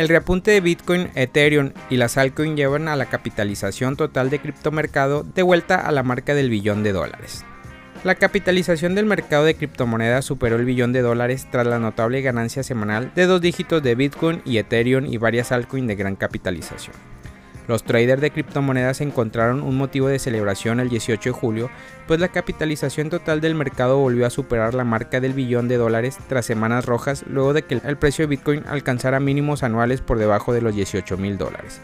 El reapunte de Bitcoin, Ethereum y las altcoins llevan a la capitalización total de criptomercado de vuelta a la marca del billón de dólares. La capitalización del mercado de criptomonedas superó el billón de dólares tras la notable ganancia semanal de dos dígitos de Bitcoin y Ethereum y varias altcoins de gran capitalización. Los traders de criptomonedas encontraron un motivo de celebración el 18 de julio, pues la capitalización total del mercado volvió a superar la marca del billón de dólares tras semanas rojas luego de que el precio de Bitcoin alcanzara mínimos anuales por debajo de los 18 mil dólares.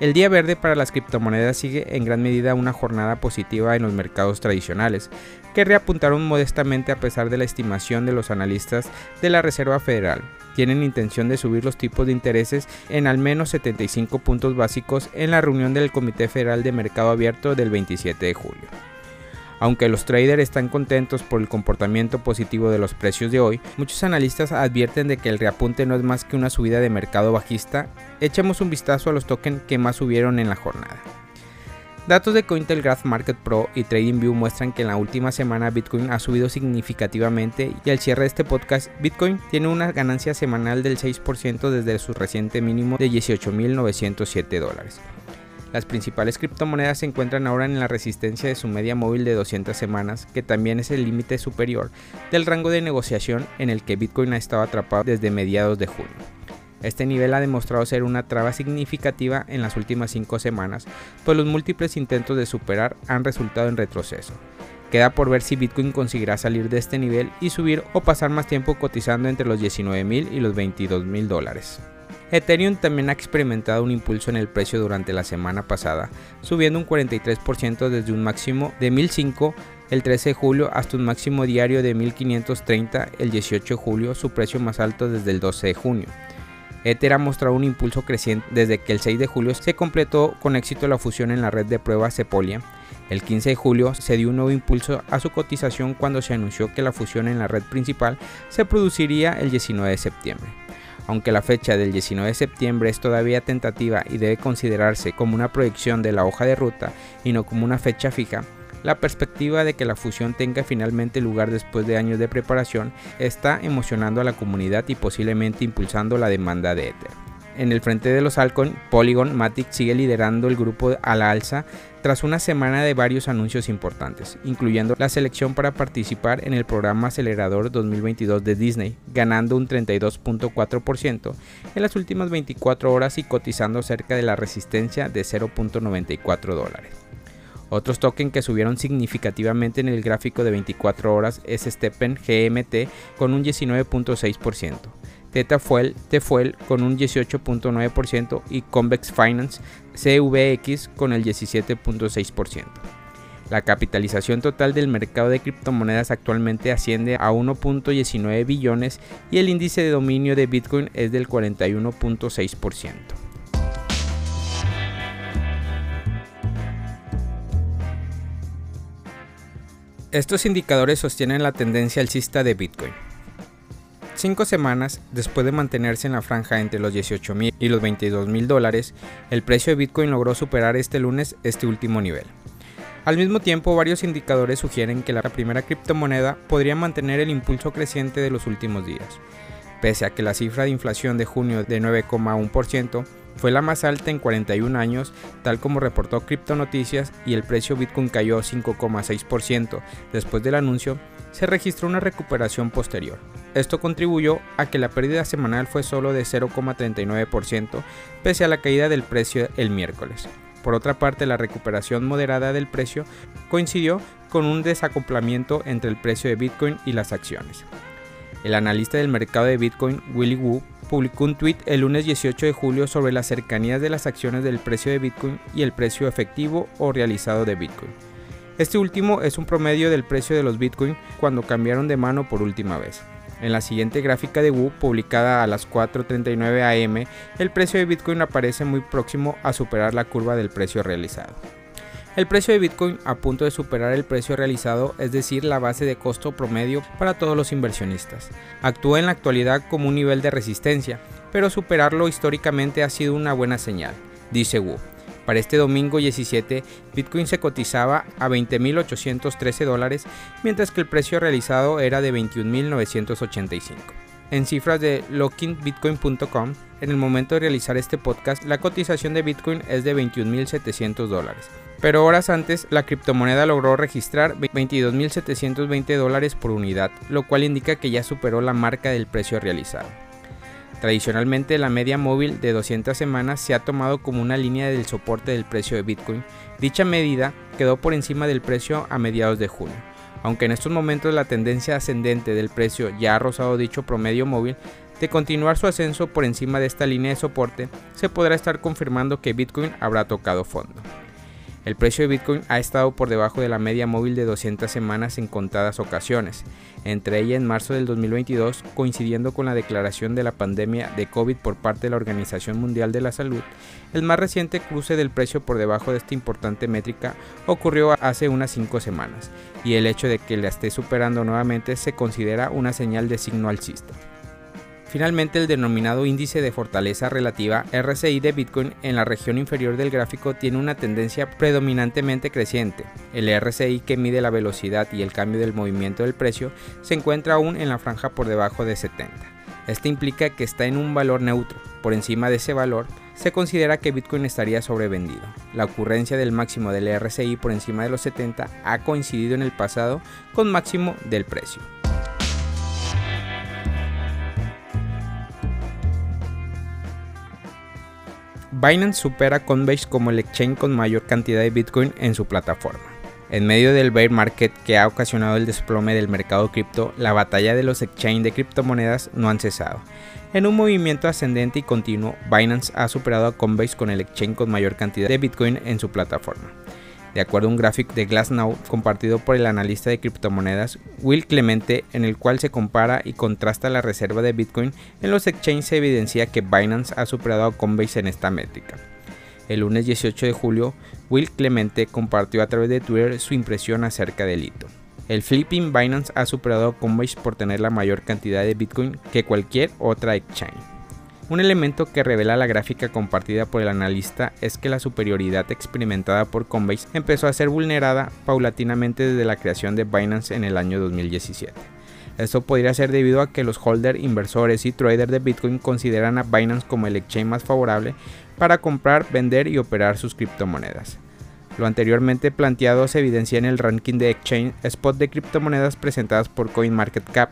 El día verde para las criptomonedas sigue en gran medida una jornada positiva en los mercados tradicionales, que reapuntaron modestamente a pesar de la estimación de los analistas de la Reserva Federal. Tienen intención de subir los tipos de intereses en al menos 75 puntos básicos en la reunión del Comité Federal de Mercado Abierto del 27 de julio. Aunque los traders están contentos por el comportamiento positivo de los precios de hoy, muchos analistas advierten de que el reapunte no es más que una subida de mercado bajista. Echemos un vistazo a los tokens que más subieron en la jornada. Datos de Cointelegraph Market Pro y TradingView muestran que en la última semana Bitcoin ha subido significativamente y al cierre de este podcast, Bitcoin tiene una ganancia semanal del 6% desde su reciente mínimo de 18.907 dólares. Las principales criptomonedas se encuentran ahora en la resistencia de su media móvil de 200 semanas, que también es el límite superior del rango de negociación en el que Bitcoin ha estado atrapado desde mediados de junio. Este nivel ha demostrado ser una traba significativa en las últimas 5 semanas, pues los múltiples intentos de superar han resultado en retroceso. Queda por ver si Bitcoin conseguirá salir de este nivel y subir o pasar más tiempo cotizando entre los 19 mil y los 22 mil dólares. Ethereum también ha experimentado un impulso en el precio durante la semana pasada, subiendo un 43% desde un máximo de 1005 el 13 de julio hasta un máximo diario de 1530 el 18 de julio, su precio más alto desde el 12 de junio. Ether ha mostrado un impulso creciente desde que el 6 de julio se completó con éxito la fusión en la red de pruebas Sepolia. El 15 de julio se dio un nuevo impulso a su cotización cuando se anunció que la fusión en la red principal se produciría el 19 de septiembre. Aunque la fecha del 19 de septiembre es todavía tentativa y debe considerarse como una proyección de la hoja de ruta y no como una fecha fija, la perspectiva de que la fusión tenga finalmente lugar después de años de preparación está emocionando a la comunidad y posiblemente impulsando la demanda de Ether. En el frente de los Alcon, Polygon Matic sigue liderando el grupo a la alza tras una semana de varios anuncios importantes, incluyendo la selección para participar en el programa acelerador 2022 de Disney, ganando un 32.4% en las últimas 24 horas y cotizando cerca de la resistencia de 0.94 dólares. Otros tokens que subieron significativamente en el gráfico de 24 horas es Steppen GMT con un 19.6%. Tetafuel, Tefuel con un 18.9% y Convex Finance CVX con el 17.6%. La capitalización total del mercado de criptomonedas actualmente asciende a 1.19 billones y el índice de dominio de Bitcoin es del 41.6%. Estos indicadores sostienen la tendencia alcista de Bitcoin. Cinco semanas después de mantenerse en la franja entre los 18 mil y los 22 mil dólares, el precio de Bitcoin logró superar este lunes este último nivel. Al mismo tiempo, varios indicadores sugieren que la primera criptomoneda podría mantener el impulso creciente de los últimos días. Pese a que la cifra de inflación de junio de 9,1% fue la más alta en 41 años, tal como reportó Crypto Noticias, y el precio Bitcoin cayó 5,6% después del anuncio, se registró una recuperación posterior. Esto contribuyó a que la pérdida semanal fue solo de 0,39%, pese a la caída del precio el miércoles. Por otra parte, la recuperación moderada del precio coincidió con un desacoplamiento entre el precio de Bitcoin y las acciones. El analista del mercado de Bitcoin, Willy Wu, publicó un tweet el lunes 18 de julio sobre las cercanías de las acciones del precio de Bitcoin y el precio efectivo o realizado de Bitcoin. Este último es un promedio del precio de los Bitcoin cuando cambiaron de mano por última vez. En la siguiente gráfica de Wu, publicada a las 4.39 am, el precio de Bitcoin aparece muy próximo a superar la curva del precio realizado. El precio de Bitcoin a punto de superar el precio realizado, es decir, la base de costo promedio para todos los inversionistas. Actúa en la actualidad como un nivel de resistencia, pero superarlo históricamente ha sido una buena señal, dice Wu. Para este domingo 17, Bitcoin se cotizaba a 20.813 dólares, mientras que el precio realizado era de 21.985. En cifras de lockingBitcoin.com, en el momento de realizar este podcast, la cotización de Bitcoin es de 21.700 dólares. Pero horas antes, la criptomoneda logró registrar 22.720 dólares por unidad, lo cual indica que ya superó la marca del precio realizado. Tradicionalmente, la media móvil de 200 semanas se ha tomado como una línea del soporte del precio de Bitcoin. Dicha medida quedó por encima del precio a mediados de junio. Aunque en estos momentos la tendencia ascendente del precio ya ha rozado dicho promedio móvil, de continuar su ascenso por encima de esta línea de soporte, se podrá estar confirmando que Bitcoin habrá tocado fondo. El precio de Bitcoin ha estado por debajo de la media móvil de 200 semanas en contadas ocasiones, entre ellas en marzo del 2022, coincidiendo con la declaración de la pandemia de COVID por parte de la Organización Mundial de la Salud. El más reciente cruce del precio por debajo de esta importante métrica ocurrió hace unas 5 semanas, y el hecho de que la esté superando nuevamente se considera una señal de signo alcista. Finalmente, el denominado índice de fortaleza relativa RSI de Bitcoin en la región inferior del gráfico tiene una tendencia predominantemente creciente. El RSI que mide la velocidad y el cambio del movimiento del precio se encuentra aún en la franja por debajo de 70. Esto implica que está en un valor neutro. Por encima de ese valor, se considera que Bitcoin estaría sobrevendido. La ocurrencia del máximo del RSI por encima de los 70 ha coincidido en el pasado con máximo del precio. Binance supera Coinbase como el exchange con mayor cantidad de Bitcoin en su plataforma. En medio del bear market que ha ocasionado el desplome del mercado cripto, la batalla de los exchanges de criptomonedas no han cesado. En un movimiento ascendente y continuo, Binance ha superado a Coinbase con el exchange con mayor cantidad de Bitcoin en su plataforma de acuerdo a un gráfico de Glassnow compartido por el analista de criptomonedas Will Clemente, en el cual se compara y contrasta la reserva de Bitcoin en los exchanges, se evidencia que Binance ha superado a Coinbase en esta métrica. El lunes 18 de julio, Will Clemente compartió a través de Twitter su impresión acerca del hito. El flipping Binance ha superado a Coinbase por tener la mayor cantidad de Bitcoin que cualquier otra exchange. Un elemento que revela la gráfica compartida por el analista es que la superioridad experimentada por Coinbase empezó a ser vulnerada paulatinamente desde la creación de Binance en el año 2017. Esto podría ser debido a que los holders, inversores y traders de Bitcoin consideran a Binance como el exchange más favorable para comprar, vender y operar sus criptomonedas. Lo anteriormente planteado se evidencia en el ranking de exchange spot de criptomonedas presentadas por CoinMarketCap,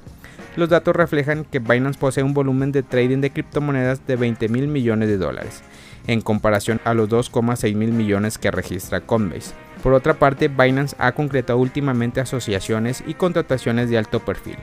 los datos reflejan que Binance posee un volumen de trading de criptomonedas de 20 mil millones de dólares, en comparación a los 2,6 mil millones que registra Coinbase. Por otra parte, Binance ha concretado últimamente asociaciones y contrataciones de alto perfil.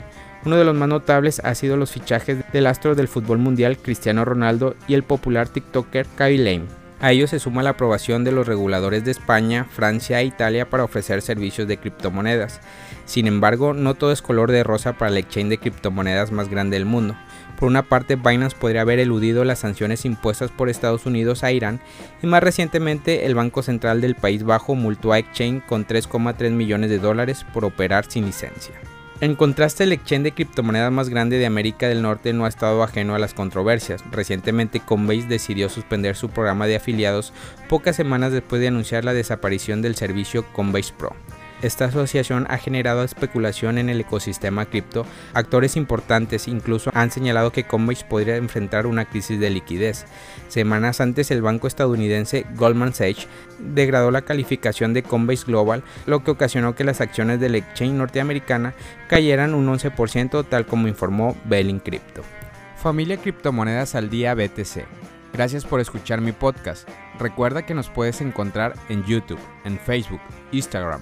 Uno de los más notables ha sido los fichajes del astro del fútbol mundial Cristiano Ronaldo y el popular TikToker Kyle Lane. A ello se suma la aprobación de los reguladores de España, Francia e Italia para ofrecer servicios de criptomonedas. Sin embargo, no todo es color de rosa para el exchange de criptomonedas más grande del mundo. Por una parte, Binance podría haber eludido las sanciones impuestas por Estados Unidos a Irán y más recientemente el Banco Central del País Bajo multó a Exchange con 3,3 millones de dólares por operar sin licencia. En contraste, el exchange de criptomonedas más grande de América del Norte no ha estado ajeno a las controversias. Recientemente, Coinbase decidió suspender su programa de afiliados pocas semanas después de anunciar la desaparición del servicio Coinbase Pro. Esta asociación ha generado especulación en el ecosistema cripto. Actores importantes incluso han señalado que Coinbase podría enfrentar una crisis de liquidez. Semanas antes, el banco estadounidense Goldman Sachs degradó la calificación de Coinbase Global, lo que ocasionó que las acciones del exchange norteamericana cayeran un 11%, tal como informó Belling Crypto. Familia Criptomonedas al Día BTC. Gracias por escuchar mi podcast. Recuerda que nos puedes encontrar en YouTube, en Facebook, Instagram,